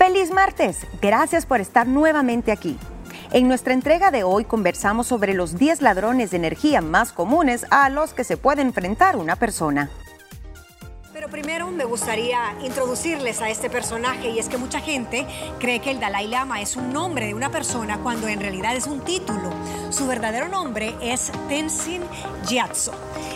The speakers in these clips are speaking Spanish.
Feliz martes, gracias por estar nuevamente aquí. En nuestra entrega de hoy conversamos sobre los 10 ladrones de energía más comunes a los que se puede enfrentar una persona. Pero primero me gustaría introducirles a este personaje y es que mucha gente cree que el Dalai Lama es un nombre de una persona cuando en realidad es un título. Su verdadero nombre es Tenzin Gyatso.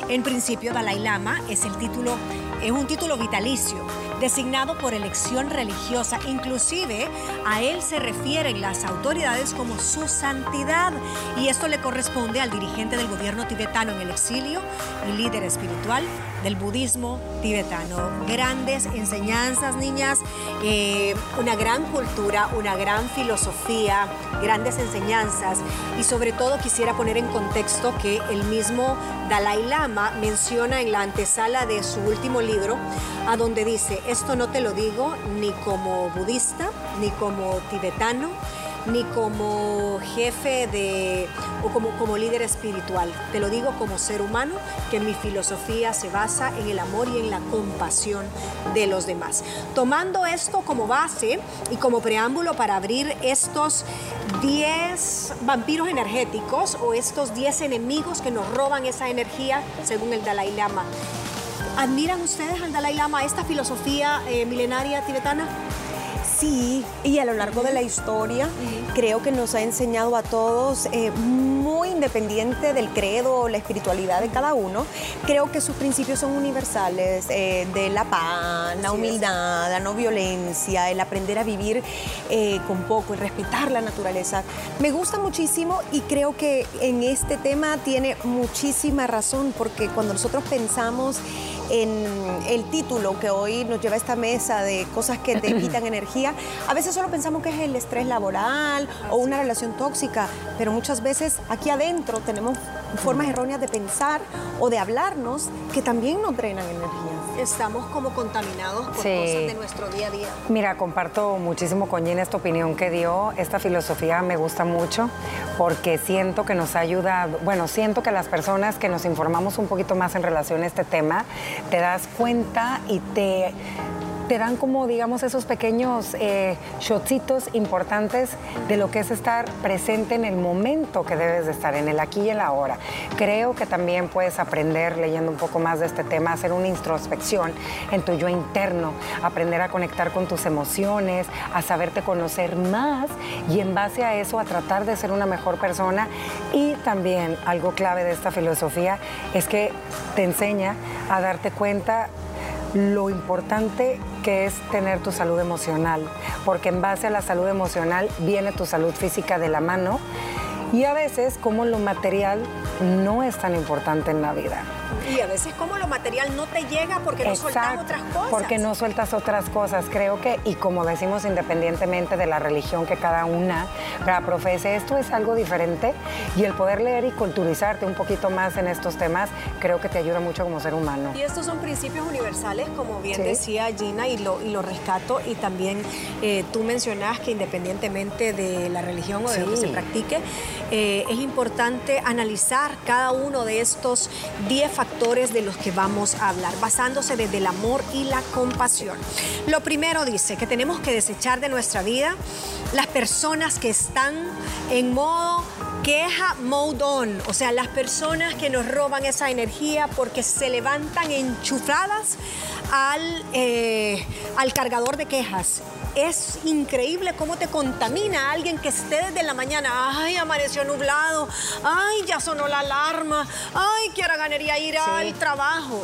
En principio Dalai Lama es el título es un título vitalicio designado por elección religiosa. Inclusive a él se refieren las autoridades como su santidad y esto le corresponde al dirigente del gobierno tibetano en el exilio y líder espiritual del budismo tibetano. Grandes enseñanzas, niñas, eh, una gran cultura, una gran filosofía, grandes enseñanzas y sobre todo quisiera poner en contexto que el mismo Dalai Lama menciona en la antesala de su último libro, a donde dice, esto no te lo digo ni como budista, ni como tibetano, ni como jefe de o como, como líder espiritual. Te lo digo como ser humano, que mi filosofía se basa en el amor y en la compasión de los demás. Tomando esto como base y como preámbulo para abrir estos 10 vampiros energéticos o estos 10 enemigos que nos roban esa energía, según el Dalai Lama. ¿Admiran ustedes al Dalai Lama esta filosofía eh, milenaria tibetana? Sí, y a lo largo de la historia creo que nos ha enseñado a todos, eh, muy independiente del credo o la espiritualidad de cada uno, creo que sus principios son universales, eh, de la paz, la humildad, la no violencia, el aprender a vivir eh, con poco, y respetar la naturaleza. Me gusta muchísimo y creo que en este tema tiene muchísima razón, porque cuando nosotros pensamos en el título que hoy nos lleva a esta mesa de cosas que te quitan energía, a veces solo pensamos que es el estrés laboral o una relación tóxica, pero muchas veces aquí adentro tenemos formas erróneas de pensar o de hablarnos que también nos drenan energía. Estamos como contaminados por cosas de nuestro día a día. Mira, comparto muchísimo con Gina esta opinión que dio. Esta filosofía me gusta mucho porque siento que nos ayuda, bueno, siento que las personas que nos informamos un poquito más en relación a este tema, te das cuenta y te te dan como, digamos, esos pequeños eh, shotsitos importantes de lo que es estar presente en el momento que debes de estar, en el aquí y el ahora. Creo que también puedes aprender leyendo un poco más de este tema, hacer una introspección en tu yo interno, aprender a conectar con tus emociones, a saberte conocer más y en base a eso a tratar de ser una mejor persona. Y también algo clave de esta filosofía es que te enseña a darte cuenta lo importante que es tener tu salud emocional, porque en base a la salud emocional viene tu salud física de la mano y a veces como lo material no es tan importante en la vida. Y a veces como lo material no te llega porque no sueltas otras cosas. Porque no sueltas otras cosas. Creo que, y como decimos independientemente de la religión que cada una profese, esto es algo diferente y el poder leer y culturizarte un poquito más en estos temas, creo que te ayuda mucho como ser humano. Y estos son principios universales, como bien decía Gina, y lo, y lo rescato. Y también eh, tú mencionas que independientemente de la religión o de lo que se practique, eh, es importante analizar cada uno de estos 10 factores de los que vamos a hablar, basándose desde el amor y la compasión. Lo primero dice que tenemos que desechar de nuestra vida las personas que están en modo queja mode on, o sea, las personas que nos roban esa energía porque se levantan enchufadas al, eh, al cargador de quejas es increíble cómo te contamina alguien que esté desde la mañana, ay, amaneció nublado, ay, ya sonó la alarma, ay, quiero ganería ir al trabajo.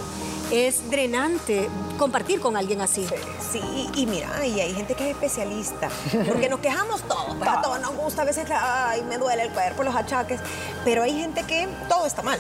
Es drenante compartir con alguien así. Sí, y mira, y hay gente que es especialista, porque nos quejamos todos, pues a todos nos gusta, a veces, ay, me duele el cuerpo, los achaques, pero hay gente que todo está mal.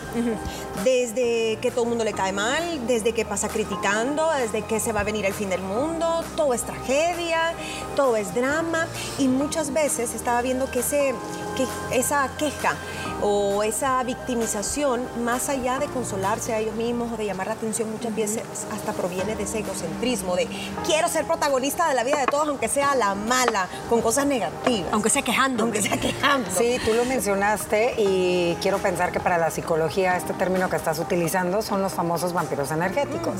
Desde que todo el mundo le cae mal, desde que pasa criticando, desde que se va a venir el fin del mundo, todo es tragedia, todo es drama, y muchas veces estaba viendo que, ese, que esa queja o esa victimización, más allá de consolarse a ellos mismos o de llamar la atención, muchas veces hasta proviene de ese egocentrismo, de quiero ser protagonista de la vida de todos, aunque sea la mala, con cosas negativas. Aunque sea quejando. Aunque sea quejando. Sí, tú lo mencionaste y y quiero pensar que para la psicología este término que estás utilizando son los famosos vampiros energéticos.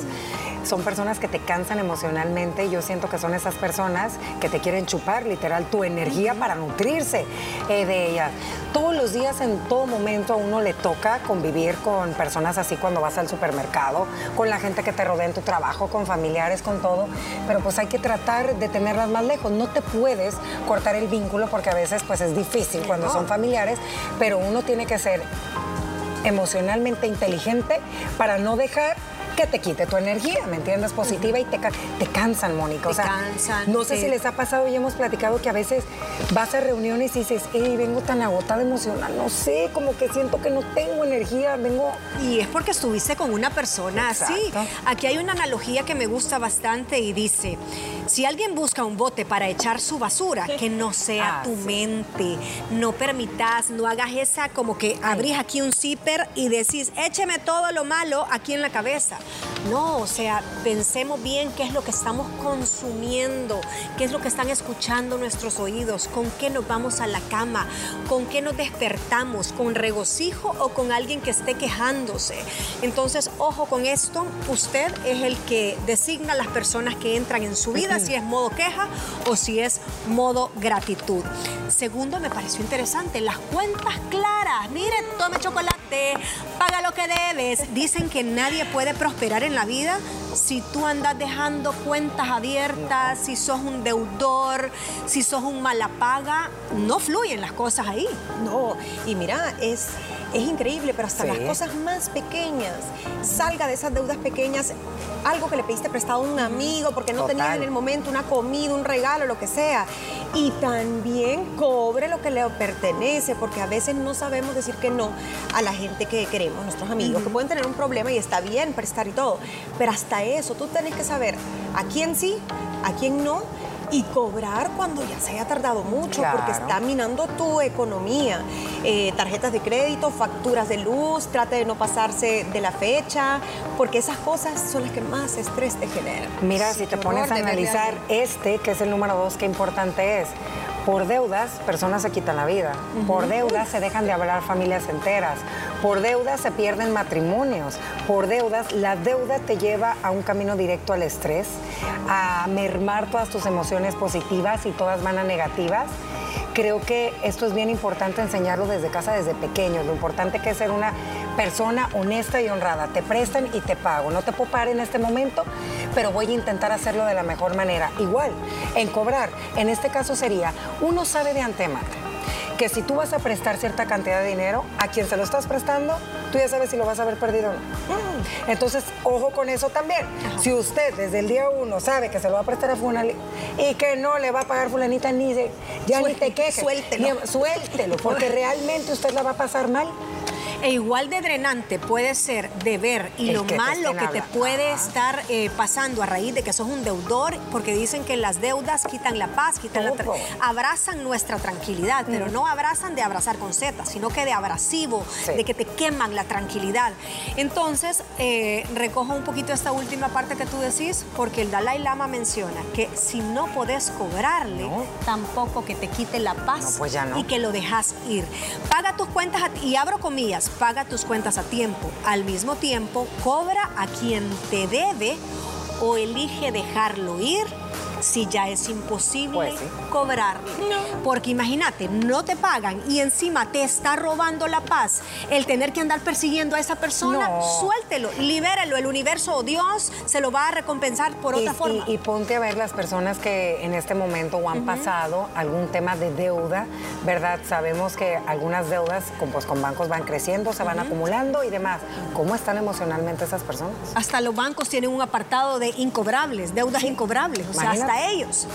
Son personas que te cansan emocionalmente y yo siento que son esas personas que te quieren chupar literal tu energía para nutrirse eh, de ella. Todos los días, en todo momento, a uno le toca convivir con personas así cuando vas al supermercado, con la gente que te rodea en tu trabajo, con familiares, con todo, pero pues hay que tratar de tenerlas más lejos. No te puedes cortar el vínculo porque a veces pues es difícil cuando son familiares, pero uno tiene que ser emocionalmente inteligente para no dejar que te quite tu energía, ¿me entiendes? Positiva y te, te cansan, Mónica. o sea, cansan. No sé si les ha pasado y hemos platicado que a veces vas a reuniones y dices, hey, vengo tan agotada emocional, no sé, como que siento que no tengo energía, vengo... Y es porque estuviste con una persona así. Aquí hay una analogía que me gusta bastante y dice, si alguien busca un bote para echar su basura, que no sea ah, tu mente, no permitas, no hagas esa como que abrís aquí un zipper y decís, écheme todo lo malo aquí en la cabeza. No, o sea, pensemos bien qué es lo que estamos consumiendo, qué es lo que están escuchando nuestros oídos, con qué nos vamos a la cama, con qué nos despertamos, con regocijo o con alguien que esté quejándose. Entonces, ojo con esto, usted es el que designa las personas que entran en su vida, si es modo queja o si es modo gratitud. Segundo, me pareció interesante, las cuentas claras. Mire, tome chocolate, paga lo que debes. Dicen que nadie puede prosperar en la vida si tú andas dejando cuentas abiertas, si sos un deudor, si sos un malapaga, no fluyen las cosas ahí. No, y mira, es, es increíble, pero hasta las cosas más pequeñas, salga de esas deudas pequeñas, algo que le pediste prestado a un amigo porque no tenía en el momento una comida, un regalo, lo que sea. Y también cobre lo que le pertenece, porque a veces no sabemos decir que no a la gente que queremos, nuestros amigos, que pueden tener un problema y está bien prestar y todo. Pero hasta eso, tú tienes que saber a quién sí, a quién no y cobrar cuando ya se haya tardado mucho, porque está minando tu economía. Eh, tarjetas de crédito, facturas de luz, trate de no pasarse de la fecha, porque esas cosas son las que más estrés te generan. Mira, si te pones a analizar este, que es el número dos, qué importante es. Por deudas, personas se quitan la vida. Por deudas se dejan de hablar familias enteras. Por deudas se pierden matrimonios. Por deudas, la deuda te lleva a un camino directo al estrés, a mermar todas tus emociones positivas y todas van a negativas creo que esto es bien importante enseñarlo desde casa, desde pequeños. Lo importante que es ser una persona honesta y honrada. Te prestan y te pago. No te puedo pagar en este momento, pero voy a intentar hacerlo de la mejor manera. Igual, en cobrar, en este caso sería, uno sabe de antemano que si tú vas a prestar cierta cantidad de dinero, a quien se lo estás prestando, tú ya sabes si lo vas a haber perdido o no. Mm. Entonces, ojo con eso también. Si usted desde el día uno sabe que se lo va a prestar a fulanita y que no le va a pagar fulanita ni de, ya ni te quejes. Suéltelo. suéltelo, porque realmente usted la va a pasar mal. E igual de drenante puede ser de ver y lo malo que te puede estar eh, pasando a raíz de que sos un deudor, porque dicen que las deudas quitan la paz, quitan la abrazan nuestra tranquilidad, pero no abrazan de abrazar con Z, sino que de abrasivo, de que te queman la tranquilidad. Entonces, eh, recojo un poquito esta última parte que tú decís, porque el Dalai Lama menciona que si no podés cobrarle, tampoco que te quite la paz pues y que lo dejas ir. Paga tus cuentas y abro comillas, paga tus cuentas a tiempo. Al mismo tiempo, cobra a quien te debe o elige dejarlo ir si ya es imposible pues cobrar. Porque imagínate, no te pagan y encima te está robando la paz. El tener que andar persiguiendo a esa persona, suéltelo, libérelo. El universo o Dios se lo va a recompensar por otra forma. Y, ponte a ver las personas que en este momento o han pasado algún tema de deuda, ¿verdad? Sabemos que algunas deudas con, pues, con bancos van creciendo, se van acumulando y demás. ¿Cómo están emocionalmente esas personas? Hasta los bancos tienen un apartado de incobrables, deudas incobrables. O sea, ellos.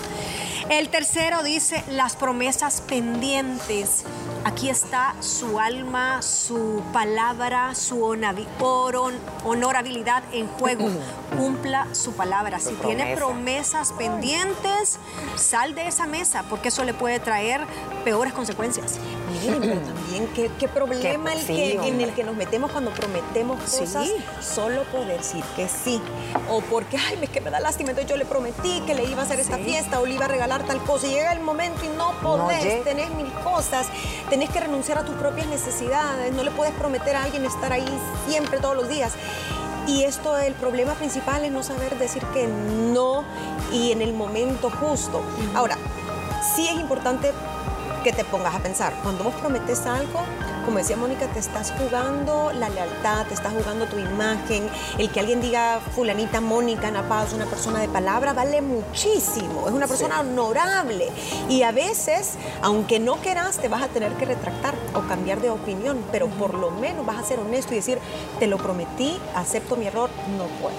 El tercero dice las promesas pendientes. Aquí está su alma, su palabra, su honorabilidad en juego. Cumpla su palabra. Si tiene promesas pendientes, sal de esa mesa, porque eso le puede traer peores consecuencias. Miren, pero también qué, problema el que, en el que nos metemos cuando prometemos cosas. Solo poder decir que sí. O porque, ay, es que me da lástima, entonces yo le prometí que le iba a hacer esta fiesta o le iba a regalar tal cosa. Y llega el momento y no podés tener mil cosas tenés que renunciar a tus propias necesidades, no le puedes prometer a alguien estar ahí siempre, todos los días. Y esto, el problema principal es no saber decir que no y en el momento justo. Ahora, sí es importante que te pongas a pensar, cuando vos prometes algo, como decía Mónica, te estás jugando la lealtad, te estás jugando tu imagen, el que alguien diga fulanita Mónica Napaz, una persona de palabra, vale muchísimo, es una persona honorable. Y a veces, aunque no quieras, te vas a tener que retractar o cambiar de opinión, pero por lo menos vas a ser honesto y decir, te lo prometí, acepto mi error, no puedo.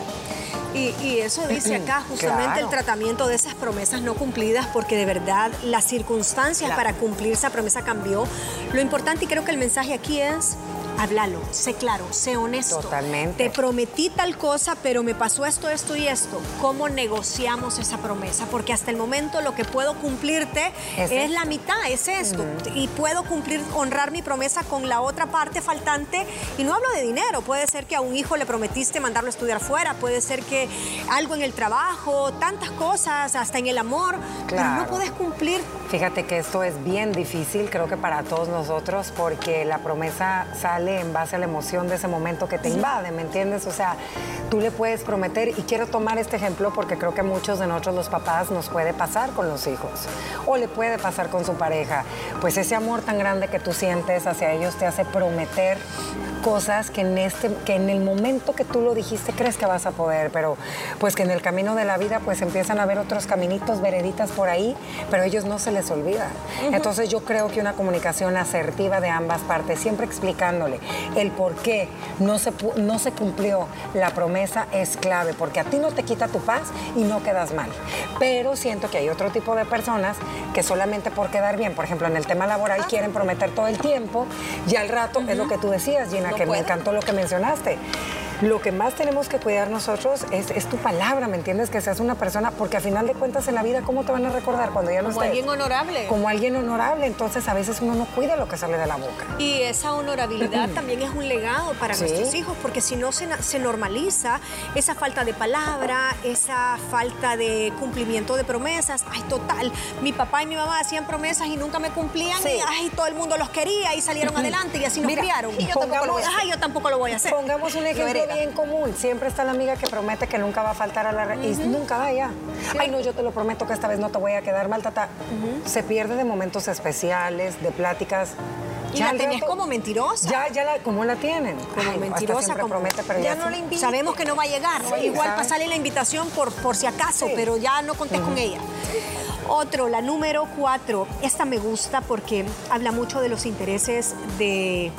Y, eso dice acá justamente el tratamiento de esas promesas no cumplidas, porque de verdad las circunstancias para cumplir esa promesa cambió. Lo importante y creo que el mensaje aquí es háblalo, sé claro, sé honesto. Totalmente. Te prometí tal cosa, pero me pasó esto, esto y esto. ¿Cómo negociamos esa promesa? Porque hasta el momento lo que puedo cumplirte es, la mitad, es esto. Y puedo cumplir, honrar mi promesa con la otra parte faltante. Y no hablo de dinero, puede ser que a un hijo le prometiste mandarlo a estudiar fuera, puede ser que algo en el trabajo, tantas cosas, hasta en el amor, pero no puedes cumplir. Fíjate que esto es bien difícil, creo que para todos nosotros, porque la promesa sale en base a la emoción de ese momento que te invade, ¿me entiendes? O sea, tú le puedes prometer, y quiero tomar este ejemplo porque creo que muchos de nosotros los papás nos puede pasar con los hijos, o le puede pasar con su pareja, pues ese amor tan grande que tú sientes hacia ellos te hace prometer cosas que en, este, que en el momento que tú lo dijiste crees que vas a poder, pero pues que en el camino de la vida pues empiezan a ver otros caminitos, vereditas por ahí, pero ellos no se les olvida. Entonces yo creo que una comunicación asertiva de ambas partes, siempre explicándole el por qué no se, no se cumplió la promesa es clave, porque a ti no te quita tu paz y no quedas mal. Pero siento que hay otro tipo de personas que solamente por quedar bien, por ejemplo en el tema laboral, quieren prometer todo el tiempo y al rato es lo que tú decías, Gina, que me encantó lo que mencionaste. Lo que más tenemos que cuidar nosotros es, tu palabra, ¿me entiendes? Que seas una persona, porque al final de cuentas en la vida, ¿cómo te van a recordar cuando ya no Como alguien honorable. Como alguien honorable, entonces a veces uno no cuida lo que sale de la boca. Y esa honorabilidad también es un legado para nuestros hijos, porque si no se, se normaliza esa falta de palabra, esa falta de cumplimiento de promesas. Ay, total, mi papá y mi mamá hacían promesas y nunca me cumplían y ay, todo el mundo los quería y salieron adelante y así nos criaron. Y yo, tampoco lo voy a hacer. yo tampoco lo voy a hacer. Pongamos un ejemplo bien común. Siempre está la amiga que promete que nunca va a faltar a la... Y nunca va ya. Ay, no, yo te lo prometo que esta vez no te voy a quedar mal, tata. Se pierde de momentos especiales, de pláticas. Y ya la tenés como mentirosa. Ya, ya la, ¿cómo la tienen? Como mentirosa, como promete, pero ya, no la invita. Sabemos que no va a llegar. Igual pasarle la invitación por, por si acaso, pero ya no contés con ella. Otro, la número cuatro. Esta me gusta porque habla mucho de los intereses de,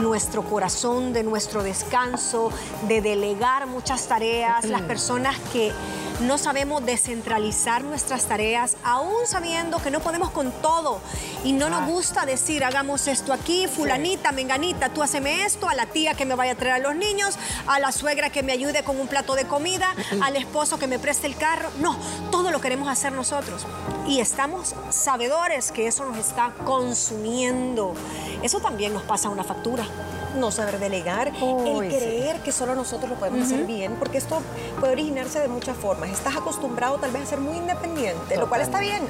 nuestro corazón, de nuestro descanso, de delegar muchas tareas. Las personas que no sabemos descentralizar nuestras tareas, aún sabiendo que no podemos con todo. Y no nos gusta decir, hagamos esto aquí, fulanita, menganita, tú haceme esto, a la tía que me vaya a traer a los niños, a la suegra que me ayude con un plato de comida, al esposo que me preste el carro. No, todo lo queremos hacer nosotros. Y estamos sabedores que eso nos está consumiendo. Eso también nos pasa una factura no saber delegar, el creer que solo nosotros lo podemos hacer bien, porque esto puede originarse de muchas formas. Estás acostumbrado tal vez a ser muy independiente, lo cual está bien,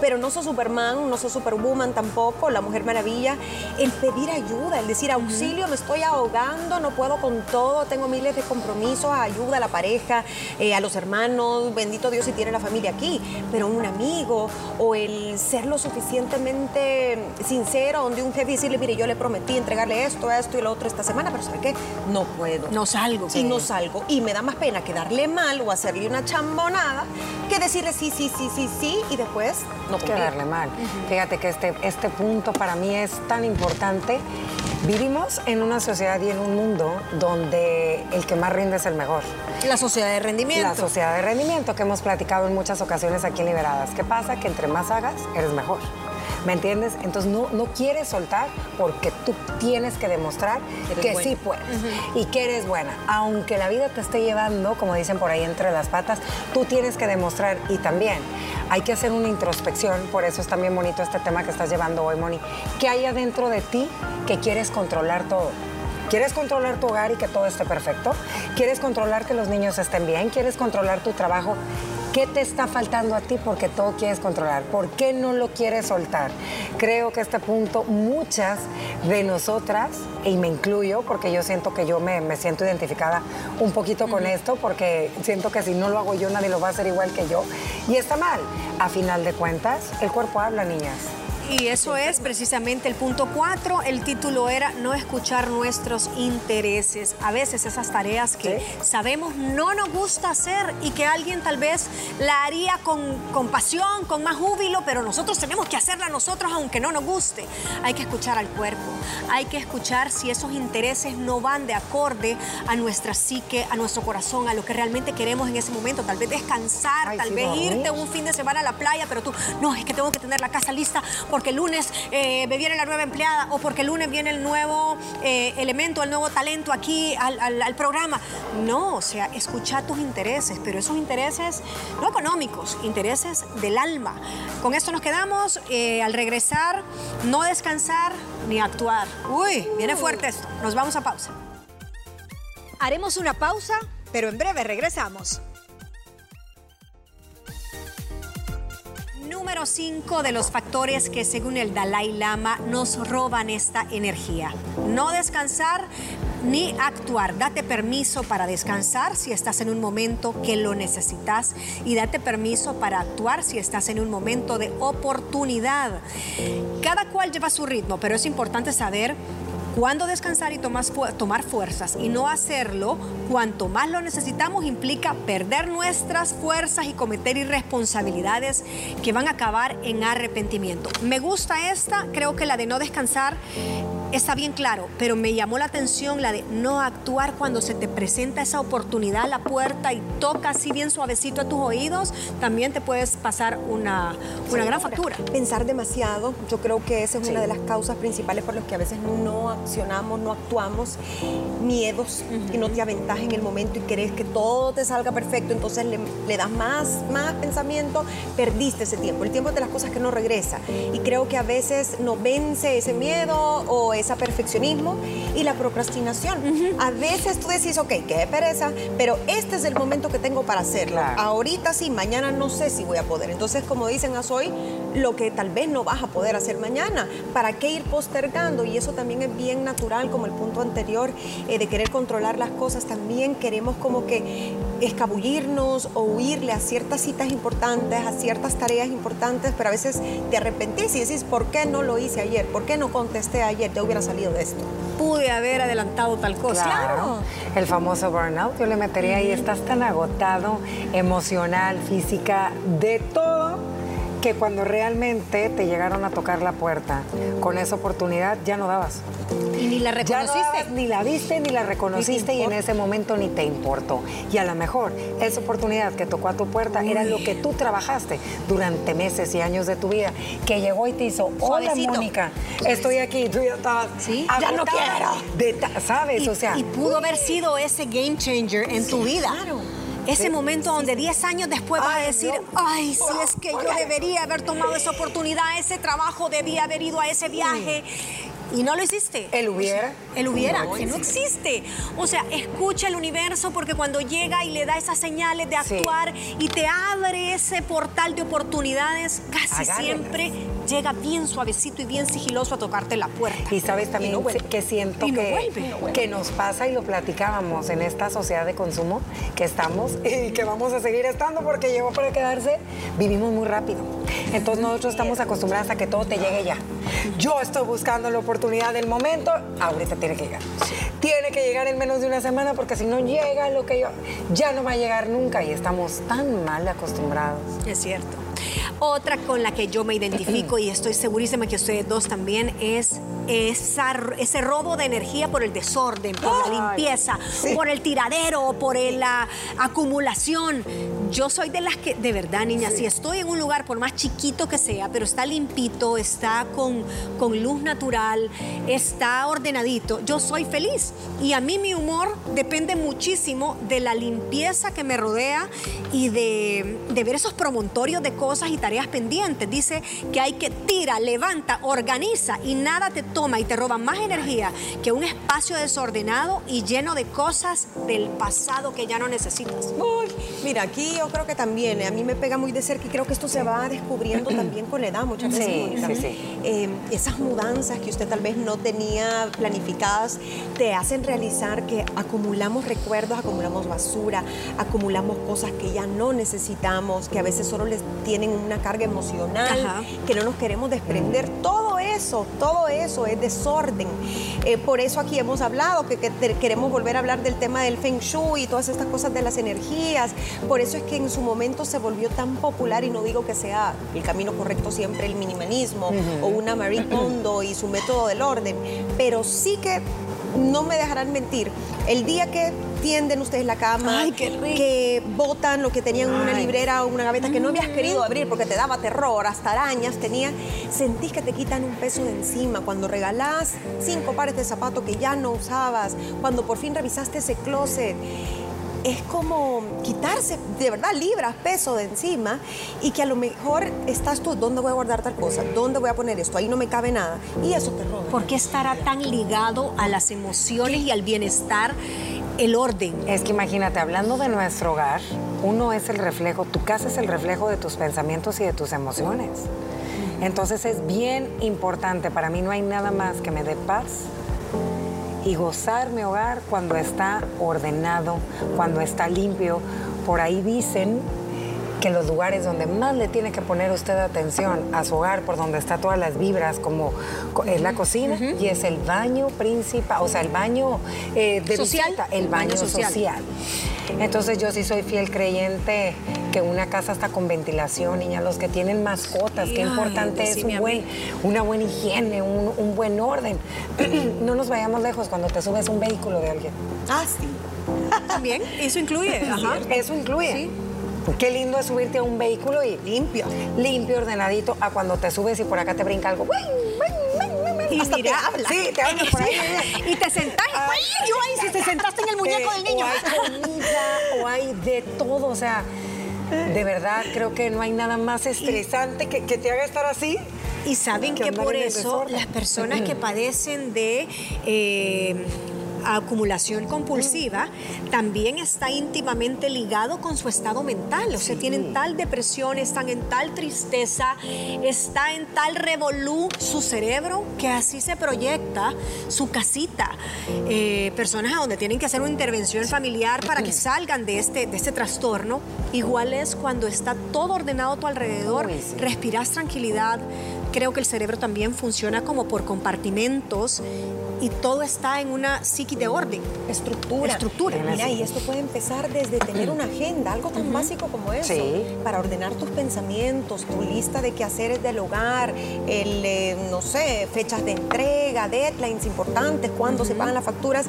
pero no sos Superman, no sos Superwoman tampoco, la Mujer Maravilla. El pedir ayuda, el decir auxilio, me estoy ahogando, no puedo con todo, tengo miles de compromisos, ayuda a la pareja, eh, a los hermanos, bendito Dios si tiene la familia aquí, pero un amigo o el ser lo suficientemente sincero, donde un jefe decirle, mire, yo le prometí entregarle esto, esto y lo otro esta semana, pero ¿sabe qué? No puedo. No salgo. Y no salgo. Y me da más pena quedarle mal o hacerle una chambonada que decirle sí, sí, sí, sí, sí y después no Quedarle mal. Fíjate que este, este punto para mí es tan importante. Vivimos en una sociedad y en un mundo donde el que más rinde es el mejor. La sociedad de rendimiento. La sociedad de rendimiento que hemos platicado en muchas ocasiones aquí en Liberadas. ¿Qué pasa? Que entre más hagas, eres mejor. ¿Me entiendes? Entonces no, no quieres soltar porque tú tienes que demostrar que sí puedes y que eres buena. Aunque la vida te esté llevando, como dicen por ahí, entre las patas, tú tienes que demostrar y también hay que hacer una introspección, por eso es también bonito este tema que estás llevando hoy, Moni. ¿Qué hay adentro de ti que quieres controlar todo? ¿Quieres controlar tu hogar y que todo esté perfecto? ¿Quieres controlar que los niños estén bien? ¿Quieres controlar tu trabajo? ¿Qué te está faltando a ti porque todo quieres controlar? ¿Por qué no lo quieres soltar? Creo que este punto muchas de nosotras, y me incluyo porque yo siento que yo me, me siento identificada un poquito con esto porque siento que si no lo hago yo nadie lo va a hacer igual que yo. Y está mal. A final de cuentas, el cuerpo habla, niñas. Y eso es precisamente el punto cuatro. El título era no escuchar nuestros intereses. A veces esas tareas que sabemos no nos gusta hacer y que alguien tal vez la haría con, con pasión, con más júbilo, pero nosotros tenemos que hacerla nosotros aunque no nos guste. Hay que escuchar al cuerpo. Hay que escuchar si esos intereses no van de acorde a nuestra psique, a nuestro corazón, a lo que realmente queremos en ese momento. Tal vez descansar, tal vez irte un fin de semana a la playa, pero tú, no, es que tengo que tener la casa lista porque el lunes eh, me viene la nueva empleada o porque el lunes viene el nuevo eh, elemento, el nuevo talento aquí al, programa. No, o sea, escucha tus intereses, pero esos intereses no económicos, intereses del alma. Con esto nos quedamos. Eh, al regresar, no descansar ni actuar. Uy, viene fuerte esto. Nos vamos a pausa. Haremos una pausa, pero en breve regresamos. Número 5 de los factores que según el Dalai Lama nos roban esta energía. No descansar ni actuar. Date permiso para descansar si estás en un momento que lo necesitas y date permiso para actuar si estás en un momento de oportunidad. Cada cual lleva su ritmo, pero es importante saber cuándo descansar y tomar fuerzas y no hacerlo cuanto más lo necesitamos implica perder nuestras fuerzas y cometer irresponsabilidades que van a acabar en arrepentimiento. Me gusta esta, creo que la de no descansar está bien claro, pero me llamó la atención la de no actuar cuando se te presenta esa oportunidad a la puerta y toca así bien suavecito a tus oídos, también te puedes pasar una, una gran factura. Pensar demasiado, yo creo que esa es una de las causas principales por las que a veces no accionamos, no actuamos, miedos y no te aventas en el momento y crees que todo te salga perfecto, entonces le, le das más, más pensamiento, perdiste ese tiempo. El tiempo es de las cosas que no regresa y creo que a veces nos vence ese miedo o ese perfeccionismo y la procrastinación. A veces tú decís, ok, qué pereza, pero este es el momento que tengo para hacerlo. Ahorita sí, mañana no sé si voy a poder. Entonces, como dicen a hoy, lo que tal vez no vas a poder hacer mañana. ¿Para qué ir postergando? Y eso también es bien natural, como el punto anterior eh, de querer controlar las cosas. También queremos como que escabullirnos o huirle a ciertas citas importantes, a ciertas tareas importantes, pero a veces te arrepentís y decís, ¿por qué no lo hice ayer? ¿Por qué no contesté ayer? Ya hubiera salido de esto. Pude haber adelantado tal cosa. Claro. El famoso burnout, yo le metería ahí, estás tan agotado emocional, física, de todo que cuando realmente te llegaron a tocar la puerta con esa oportunidad ya no dabas. Y ni la reconociste. ni la viste, ni la reconociste y en ese momento ni te importó. Y a lo mejor esa oportunidad que tocó a tu puerta era lo que tú trabajaste durante meses y años de tu vida, que llegó y te hizo, hola Mónica, estoy aquí, tú ya estabas, ¿Sí? ya no quiero. ¿Sabes? Y, o sea. Y pudo haber sido ese game changer en tu vida. Claro. Ese momento donde 10 años después vas a decir, ay, si es que yo debería haber tomado esa oportunidad, ese trabajo, debía haber ido a ese viaje. Y no lo hiciste. ¿El hubiera? El hubiera, que no existe. O sea, escucha el universo porque cuando llega y le da esas señales de actuar y te abre ese portal de oportunidades, casi siempre llega bien suavecito y bien sigiloso a tocarte la puerta. Y sabes también que siento que, que nos pasa y lo platicábamos en esta sociedad de consumo que estamos y que vamos a seguir estando porque llegó para quedarse, vivimos muy rápido. Entonces nosotros estamos acostumbrados a que todo te llegue ya. Yo estoy buscando la oportunidad del momento, ahorita tiene que llegar. Tiene que llegar en menos de una semana porque si no llega lo que yo, ya no va a llegar nunca y estamos tan mal acostumbrados. Es cierto. Otra con la que yo me identifico y estoy segurísima que ustedes dos también es ese robo de energía por el desorden, por la limpieza, por el tiradero, por la acumulación. Yo soy de las que, de verdad, niña, si estoy en un lugar, por más chiquito que sea, pero está limpito, está con, con luz natural, está ordenadito, yo soy feliz. Y a mí mi humor depende muchísimo de la limpieza que me rodea y de, de ver esos promontorios de cosas y tareas pendientes. Dice que hay que tira, levanta, organiza y nada te toma y te roba más energía que un espacio desordenado y lleno de cosas del pasado que ya no necesitas. Uy, Mira, aquí yo creo que también, a mí me pega muy de cerca y creo que esto se va descubriendo también con la edad muchas veces. Sí, sí, sí. Eh, esas mudanzas que usted tal vez no tenía planificadas te hacen realizar que acumulamos recuerdos, acumulamos basura, acumulamos cosas que ya no necesitamos, que a veces solo les tienen una carga emocional, Ajá. que no nos queremos desprender. Todo eso, todo eso es desorden. Eh, por eso aquí hemos hablado que, que queremos volver a hablar del tema del Feng Shui y todas estas cosas de las energías. Por eso es que en su momento se volvió tan popular y no digo que sea el camino correcto siempre el minimalismo o una Marie Kondo y su método del orden, pero sí que no me dejarán mentir. El día que tienden ustedes la cama, Ay, qué rico. que botan lo que tenían en una librera o una gaveta que no habías querido abrir porque te daba terror, hasta arañas tenía, sentís que te quitan un peso de encima. Cuando regalás cinco pares de zapatos que ya no usabas, cuando por fin revisaste ese closet, es como quitarse, de verdad, libras, peso de encima y que a lo mejor estás tú, ¿dónde voy a guardar tal cosa? ¿Dónde voy a poner esto? Ahí no me cabe nada. Y eso te roba. ¿Por qué estará tan ligado a las emociones y al bienestar el orden? Es que imagínate, hablando de nuestro hogar, uno es el reflejo, tu casa es el reflejo de tus pensamientos y de tus emociones. Entonces es bien importante, para mí no hay nada más que me dé paz y gozar mi hogar cuando está ordenado, cuando está limpio. Por ahí dicen que los lugares donde más le tiene que poner usted atención a su hogar, por donde está todas las vibras, como co- es la cocina y es el baño principal, o sea, el baño eh, de Social. visita, el baño, Baño social. social. Entonces yo sí soy fiel creyente que una casa está con ventilación, niña, los que tienen mascotas, qué Ay, importante es un buen, una buena higiene, un, un buen orden. no nos vayamos lejos cuando te subes a un vehículo de alguien. Ah, sí. También, eso incluye. Ajá. Eso incluye. Sí. Qué lindo es subirte a un vehículo y limpio, limpio, ordenadito, a cuando te subes y por acá te brinca algo. Y Hasta mira, te habla. Sí, te habla por ahí. y te sentás. Ay, yo ahí, si te sentaste en el muñeco Eh, del niño. O hay comida, o hay de todo. O sea, de verdad creo que no hay nada más estresante que, que te haga estar así. Y saben Que por eso las personas que padecen de eh, acumulación compulsiva también está íntimamente ligado con su estado mental. O sea, tienen tal depresión, están en tal tristeza, está en tal revolú su cerebro que así se proyecta su casita. Eh, personas a donde tienen que hacer una intervención familiar para que salgan de este, de este trastorno. Igual es cuando está todo ordenado a tu alrededor, respiras tranquilidad. Creo que el cerebro también funciona como por compartimentos y todo está en una psiqui de orden. Estructura. Estructura. Mira, y esto puede empezar desde tener una agenda, algo tan básico como eso, Sí. para ordenar tus pensamientos, tu lista de quehaceres del hogar, el, eh, no sé, fechas de entrega, deadlines importantes, cuándo se pagan las facturas.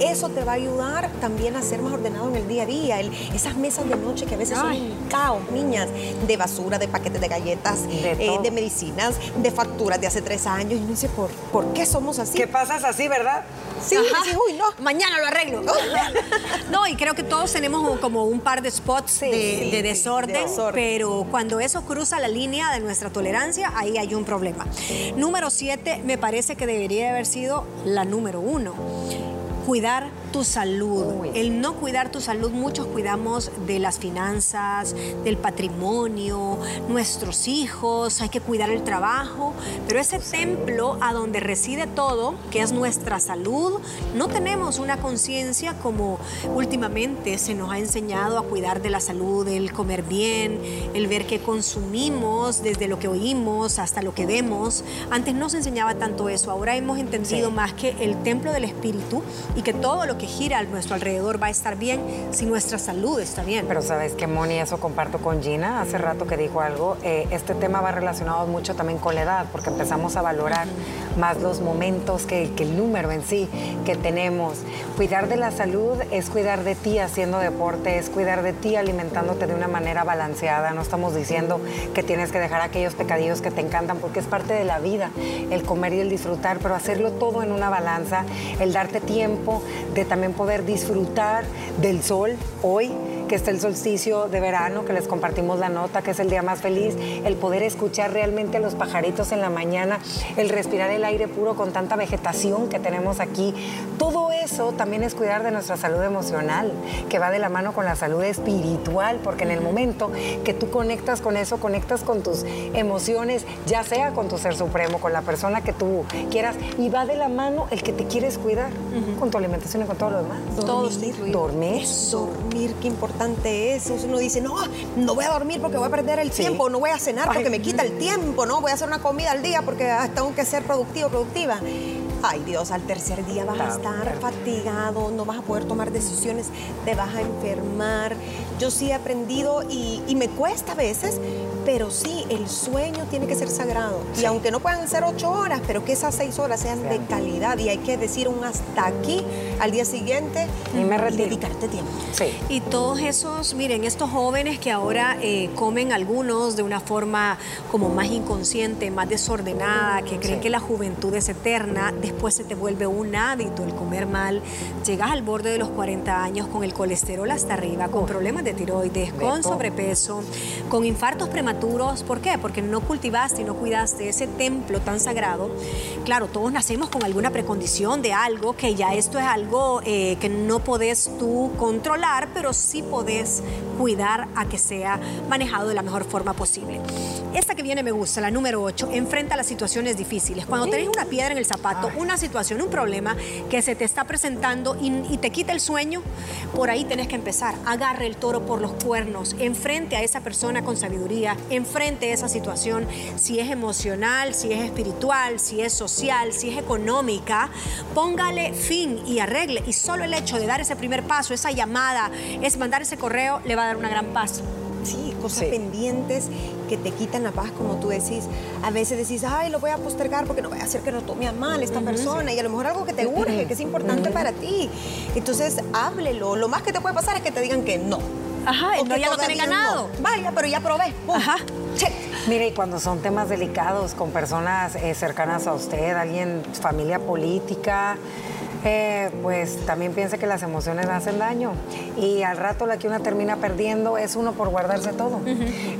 Eso te va a ayudar también a ser más ordenado en el día a día. El- esas mesas de noche que a veces Ay. son un caos, niñas, de basura, de paquetes de galletas, De eh, de medicinas, de facturas de hace tres años. Y no sé por, por qué somos así. ¿Qué pasas así, verdad? Sí, decís, uy, no. Mañana lo arreglo. no, y creo que todos tenemos como un par de spots Sí, de, sí, de sí, desorden, de desorden. pero cuando eso cruza la línea de nuestra tolerancia, ahí hay un problema. Número siete, me parece que debería haber sido la número uno. Cuidar tu salud. El no cuidar tu salud, muchos cuidamos de las finanzas, del patrimonio, nuestros hijos, hay que cuidar el trabajo, pero ese templo a donde reside todo, que es nuestra salud, no tenemos una conciencia como últimamente se nos ha enseñado a cuidar de la salud, el comer bien, el ver qué consumimos, desde lo que oímos hasta lo que vemos. Antes no se enseñaba tanto eso, ahora hemos entendido Sí. más que el templo del espíritu y que todo lo que gira a nuestro alrededor va a estar bien si nuestra salud está bien. Pero sabes que Moni, eso comparto con Gina hace rato que dijo algo. eh, este tema va relacionado mucho también con la edad, porque empezamos a valorar más los momentos que, que el número en sí que tenemos. Cuidar de la salud es cuidar de ti haciendo deporte, es cuidar de ti alimentándote de una manera balanceada. No estamos diciendo que tienes que dejar aquellos pecadillos que te encantan, porque es parte de la vida, el comer y el disfrutar, pero hacerlo todo en una balanza, el darte tiempo de también poder disfrutar del sol hoy que está el solsticio de verano, que les compartimos la nota, que es el día más feliz, el poder escuchar realmente a los pajaritos en la mañana, el respirar el aire puro con tanta vegetación que tenemos aquí. Todo eso también es cuidar de nuestra salud emocional, que va de la mano con la salud espiritual, porque en el momento que tú conectas con eso, conectas con tus emociones, ya sea con tu ser supremo, con la persona que tú quieras, y va de la mano el que te quieres cuidar, con tu alimentación y con todo lo demás. Dormir. Dormir. Dormir, qué importante es. Uno dice, no, no voy a dormir porque voy a perder el tiempo, no voy a cenar porque me quita el tiempo, no voy a hacer una comida al día porque ah, tengo que ser productivo, productiva. Ay Dios, al tercer día vas a estar fatigado, no vas a poder tomar decisiones, te vas a enfermar. Yo sí he aprendido y, me cuesta a veces, pero sí, el sueño tiene que ser sagrado. Y aunque no puedan ser ocho horas, pero que esas seis horas sean de calidad y hay que decir un hasta aquí al día siguiente y, me dedicarte tiempo. Sí. Y todos esos, miren, estos jóvenes que ahora eh, comen algunos de una forma como más inconsciente, más desordenada, que creen que la juventud es eterna, después se te vuelve un hábito el comer mal, llegas al borde de los 40 años con el colesterol hasta arriba, con problemas de tiroides, con sobrepeso, con infartos prematuros. ¿Por qué? Porque no cultivaste y no cuidaste ese templo tan sagrado. Claro, todos nacemos con alguna precondición de algo, que ya esto es algo eh, que no podés tú controlar, pero sí podés cuidar a que sea manejado de la mejor forma posible. Esta que viene me gusta, la número 8, enfrenta las situaciones difíciles. Cuando tenés una piedra en el zapato, una situación, un problema que se te está presentando y, te quita el sueño, por ahí tenés que empezar. Agarre el toro por los cuernos, enfrente a esa persona con sabiduría, enfrente a esa situación, si es emocional, si es espiritual, si es social, si es económica, póngale fin y arregle. Y solo el hecho de dar ese primer paso, esa llamada, es mandar ese correo, le va a dar una gran paz. Sí, cosas pendientes que te quitan la paz, como tú decís. A veces decís, ay, lo voy a postergar porque no voy a hacer que lo tome a mal esta persona. Y a lo mejor algo que te urge, que es importante para ti. Entonces, háblelo. Lo más que te puede pasar es que te digan que no. Ajá, o ya lo tenés ganado. Vaya, pero ya probé. Ajá. Mire, y cuando son temas delicados con personas eh, cercanas a usted, alguien, familia política, eh, pues también piensa que las emociones hacen daño y al rato la que una termina perdiendo es uno por guardarse todo.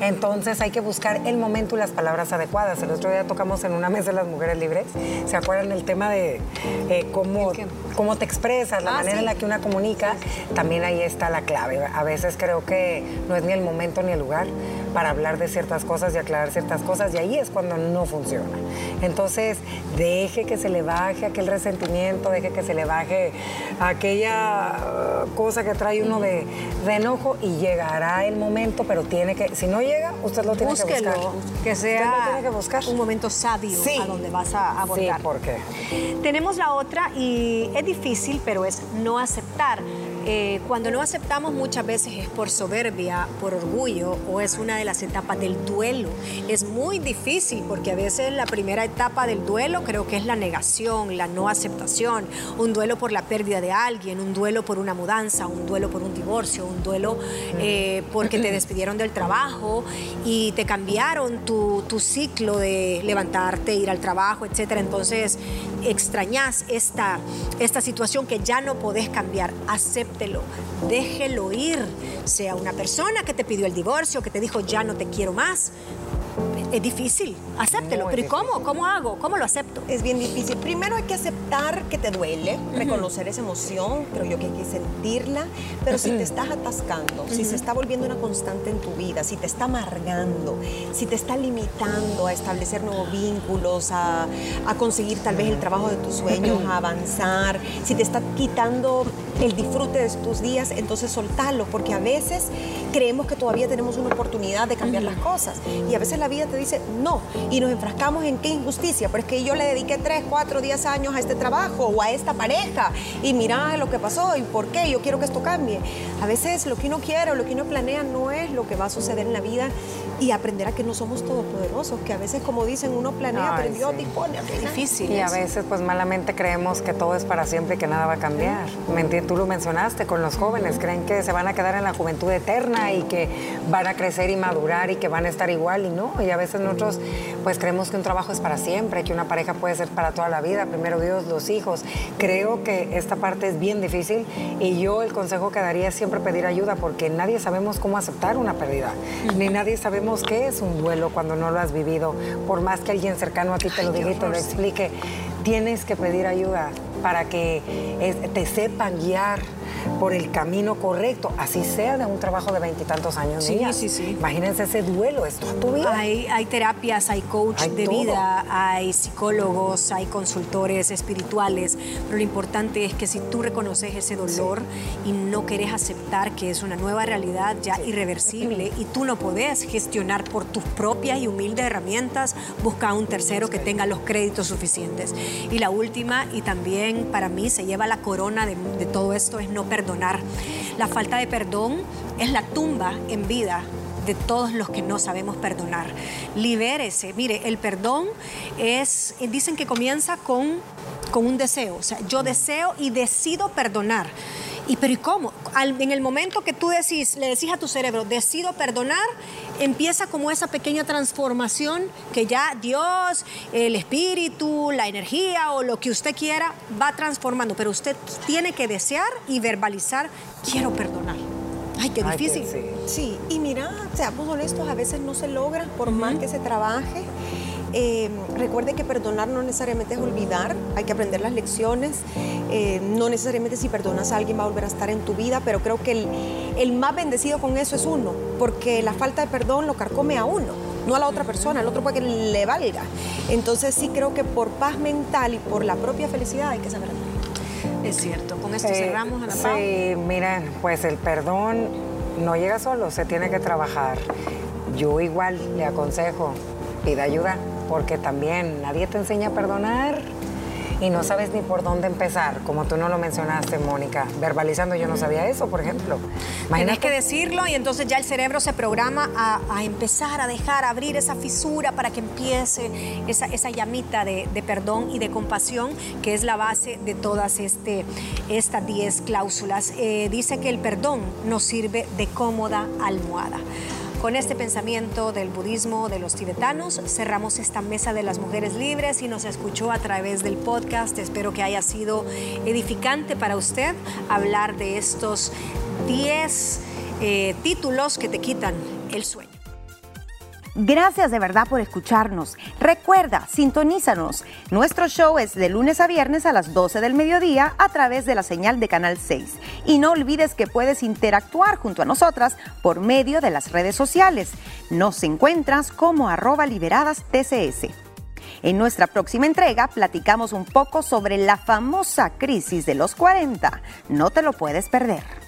Entonces hay que buscar el momento y las palabras adecuadas. El otro día tocamos en una mesa de las mujeres libres, ¿se acuerdan el tema de eh, cómo, cómo te expresas, la ah, manera en la que una comunica? También ahí está la clave. A veces creo que no es ni el momento ni el lugar para hablar de ciertas cosas y aclarar ciertas cosas y ahí es cuando no funciona. Entonces, deje que se le baje aquel resentimiento, deje que se le baje aquella uh, cosa que trae uno de, enojo y llegará el momento, pero tiene que, si no llega, usted lo tiene que buscar. Que sea un momento sabio a donde vas a abordar. Sí, ¿por qué? Tenemos la otra y es difícil, pero es no aceptar. Eh, cuando no aceptamos muchas veces es por soberbia, por orgullo o es una de las etapas del duelo. Es muy difícil porque a veces la primera etapa del duelo creo que es la negación, la no aceptación, un duelo por la pérdida de alguien, un duelo por una mudanza, un duelo por un divorcio, un duelo eh, porque te despidieron del trabajo y te cambiaron tu, tu ciclo de levantarte, ir al trabajo, etc. Entonces extrañas esta, esta situación que ya no podés cambiar. Acéptelo, déjelo ir. Sea una persona que te pidió el divorcio, que te dijo ya no te quiero más, es difícil, acéptelo. Pero ¿y cómo? ¿Cómo hago? ¿Cómo lo acepto? Es bien difícil. Primero hay que aceptar que te duele, reconocer esa emoción, creo yo que hay que sentirla, pero si te estás atascando, si se está volviendo una constante en tu vida, si te está amargando, si te está limitando a establecer nuevos vínculos, a, a conseguir tal vez el trabajo de tus sueños, a avanzar, si te está quitando el disfrute de tus días, entonces soltarlo, porque a veces creemos que todavía tenemos una oportunidad de cambiar las cosas y a veces la vida te dice no y nos enfrascamos en qué injusticia, pero es que yo le dediqué 3, 4, 10 años a este trabajo o a esta pareja y mira lo que pasó y por qué, yo quiero que esto cambie. A veces lo que uno quiere o lo que uno planea no es lo que va a suceder en la vida y aprender a que no somos todopoderosos, que a veces como dicen uno planea, pero Dios dispone. Es difícil. Y a veces pues malamente creemos que todo es para siempre y que nada va a cambiar. ¿Me entiendes? Tú lo mencionaste con los jóvenes, creen que se van a quedar en la juventud eterna y que van a crecer y madurar y que van a estar igual y no. Y a veces nosotros pues creemos que un trabajo es para siempre, que una pareja puede ser para toda la vida, primero Dios, los hijos. Creo que esta parte es bien difícil y yo el consejo que daría es siempre pedir ayuda porque nadie sabemos cómo aceptar una pérdida, ni nadie sabemos qué es un duelo cuando no lo has vivido, por más que alguien cercano a ti te lo diga y te lo explique, tienes que pedir ayuda para que eh, te sepan guiar por el camino correcto, así sea de un trabajo de veintitantos años. Sí, sí, sí. Imagínense ese duelo, esto tu vida. Hay, hay terapias, hay coach de vida, hay psicólogos, hay consultores espirituales, pero lo importante es que si tú reconoces ese dolor y no quieres aceptar que es una nueva realidad ya irreversible y tú no podés gestionar por tus propias y humildes herramientas, busca a un tercero que tenga los créditos suficientes. Y la última, y también para mí se lleva la corona de, de todo esto, es no La falta de perdón es la tumba en vida de todos los que no sabemos perdonar. Libérese. Mire, el perdón es, dicen que comienza con, con un deseo. O sea, yo deseo y decido perdonar. ¿Y pero y cómo? en el momento que tú decís, le decís a tu cerebro, decido perdonar, empieza como esa pequeña transformación que ya Dios, el espíritu, la energía o lo que usted quiera va transformando. Pero usted tiene que desear y verbalizar, quiero perdonar. Ay, qué difícil. sí. y mira, seamos honestos, a veces no se logra por más que se trabaje. Eh, recuerde que perdonar no necesariamente es olvidar, hay que aprender las lecciones. Eh, no necesariamente si perdonas a alguien va a volver a estar en tu vida, pero creo que el, el más bendecido con eso es uno, porque la falta de perdón lo carcome a uno no a la otra persona, al otro puede que le valga. Entonces sí creo que por paz mental y por la propia felicidad hay que saber Es cierto, con esto cerramos, Ana Sí, miren, pues el perdón no llega solo, se tiene que trabajar. Yo igual le aconsejo, pida ayuda, porque también nadie te enseña a perdonar y no sabes ni por dónde empezar, como tú no lo mencionaste, Mónica. Verbalizando, yo no sabía eso, por ejemplo. Tienes que decirlo y entonces ya el cerebro se programa a, empezar a dejar abrir esa fisura para que empiece esa, esa llamita de, perdón y de compasión, que es la base de todas este, estas 10 cláusulas. Eh, dice que el perdón nos sirve de cómoda almohada. Con este pensamiento del budismo de los tibetanos, cerramos esta mesa de las mujeres libres y nos escuchó a través del podcast. Espero que haya sido edificante para usted hablar de estos 10 eh, títulos que te quitan el sueño. Gracias de verdad por escucharnos. Recuerda, sintonízanos. Nuestro show es de lunes a viernes a las 12 del mediodía a través de la señal de Canal 6. Y no olvides que puedes interactuar junto a nosotras por medio de las redes sociales. Nos encuentras como arroba liberadas TCS. En nuestra próxima entrega platicamos un poco sobre la famosa crisis de los 40. No te lo puedes perder.